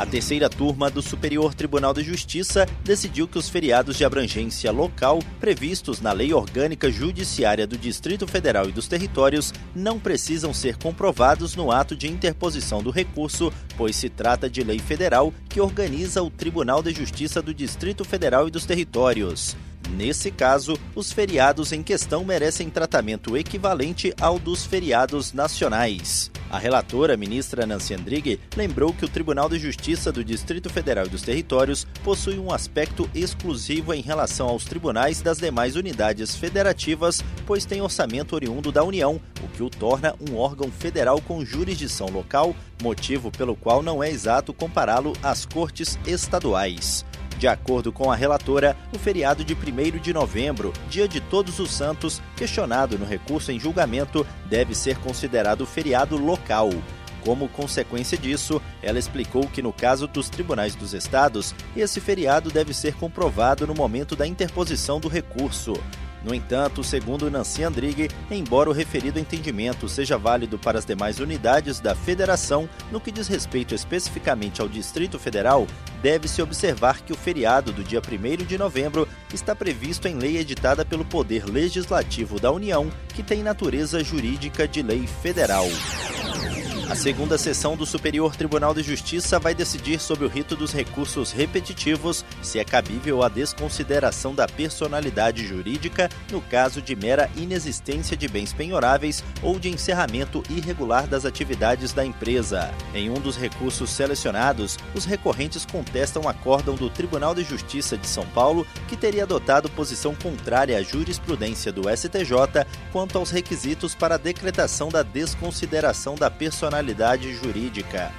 A terceira turma do Superior Tribunal de Justiça decidiu que os feriados de abrangência local previstos na Lei Orgânica Judiciária do Distrito Federal e dos Territórios não precisam ser comprovados no ato de interposição do recurso, pois se trata de lei federal que organiza o Tribunal de Justiça do Distrito Federal e dos Territórios. Nesse caso, os feriados em questão merecem tratamento equivalente ao dos feriados nacionais. A relatora, ministra Nancy Andrighi, lembrou que o Tribunal de Justiça do Distrito Federal e dos Territórios possui um aspecto exclusivo em relação aos tribunais das demais unidades federativas, pois tem orçamento oriundo da União, o que o torna um órgão federal com jurisdição local, motivo pelo qual não é exato compará-lo às cortes estaduais. De acordo com a relatora, o feriado de 1 de novembro, dia de Todos os Santos, questionado no recurso em julgamento, deve ser considerado feriado local. Como consequência disso, ela explicou que no caso dos tribunais dos estados, esse feriado deve ser comprovado no momento da interposição do recurso. No entanto, segundo Nancy Andrighi, embora o referido entendimento seja válido para as demais unidades da federação, no que diz respeito especificamente ao Distrito Federal, deve-se observar que o feriado do dia 1 de novembro está previsto em lei editada pelo Poder Legislativo da União, que tem natureza jurídica de lei federal. A segunda sessão do Superior Tribunal de Justiça vai decidir sobre o rito dos recursos repetitivos, se é cabível a desconsideração da personalidade jurídica no caso de mera inexistência de bens penhoráveis ou de encerramento irregular das atividades da empresa. Em um dos recursos selecionados, os recorrentes contestam acórdão do Tribunal de Justiça de São Paulo, que teria adotado posição contrária à jurisprudência do STJ quanto aos requisitos para a decretação da desconsideração da personalidade personalidade jurídica.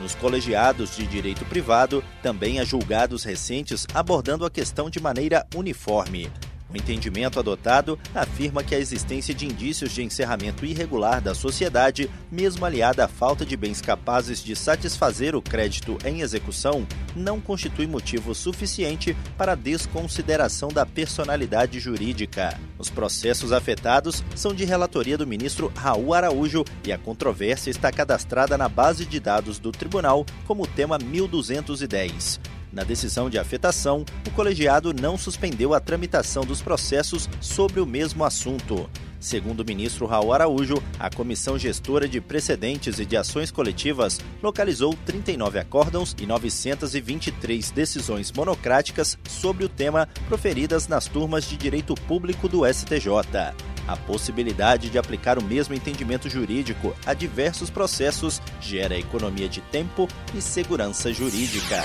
Nos colegiados de direito privado, também há julgados recentes abordando a questão de maneira uniforme. O entendimento adotado afirma que a existência de indícios de encerramento irregular da sociedade, mesmo aliada à falta de bens capazes de satisfazer o crédito em execução, não constitui motivo suficiente para desconsideração da personalidade jurídica. Os processos afetados são de relatoria do ministro Raul Araújo e a controvérsia está cadastrada na base de dados do tribunal como tema 1210. Na decisão de afetação, o colegiado não suspendeu a tramitação dos processos sobre o mesmo assunto. Segundo o ministro Raul Araújo, a Comissão Gestora de Precedentes e de Ações Coletivas localizou 39 acórdãos e 923 decisões monocráticas sobre o tema proferidas nas turmas de direito público do STJ. A possibilidade de aplicar o mesmo entendimento jurídico a diversos processos gera economia de tempo e segurança jurídica.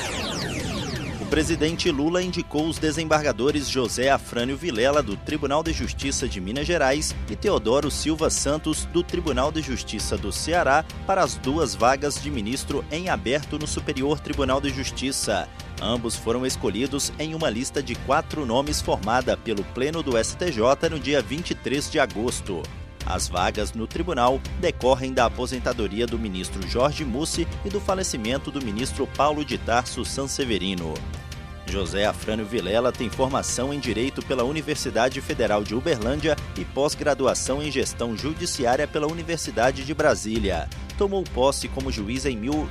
Presidente Lula indicou os desembargadores José Afrânio Vilela, do Tribunal de Justiça de Minas Gerais, e Teodoro Silva Santos, do Tribunal de Justiça do Ceará, para as duas vagas de ministro em aberto no Superior Tribunal de Justiça. Ambos foram escolhidos em uma lista de quatro nomes formada pelo Pleno do STJ no dia 23 de agosto. As vagas no tribunal decorrem da aposentadoria do ministro Jorge Mussi e do falecimento do ministro Paulo de Tarso Sanseverino. José Afrânio Vilela tem formação em Direito pela Universidade Federal de Uberlândia e pós-graduação em Gestão Judiciária pela Universidade de Brasília. Tomou posse como juiz em mil...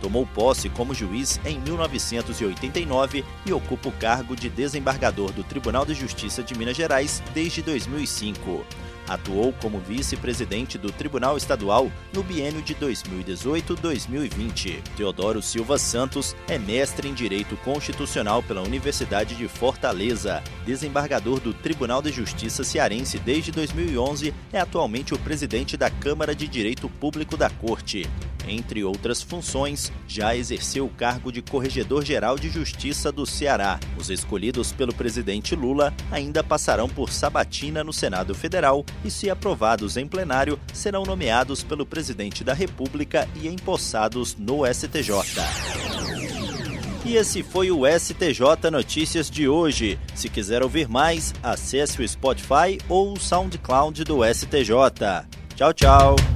Tomou posse como juiz em 1989 e ocupa o cargo de desembargador do Tribunal de Justiça de Minas Gerais desde 2005. Atuou como vice-presidente do Tribunal Estadual no biênio de 2018-2020. Teodoro Silva Santos é mestre em Direito Constitucional pela Universidade de Fortaleza. Desembargador do Tribunal de Justiça Cearense desde 2011, é atualmente o presidente da Câmara de Direito Público da Corte. Entre outras funções, já exerceu o cargo de Corregedor-Geral de Justiça do Ceará. Os escolhidos pelo presidente Lula ainda passarão por sabatina no Senado Federal e, se aprovados em plenário, serão nomeados pelo presidente da República e empossados no STJ. E esse foi o STJ Notícias de hoje. Se quiser ouvir mais, acesse o Spotify ou o SoundCloud do STJ. Tchau, tchau.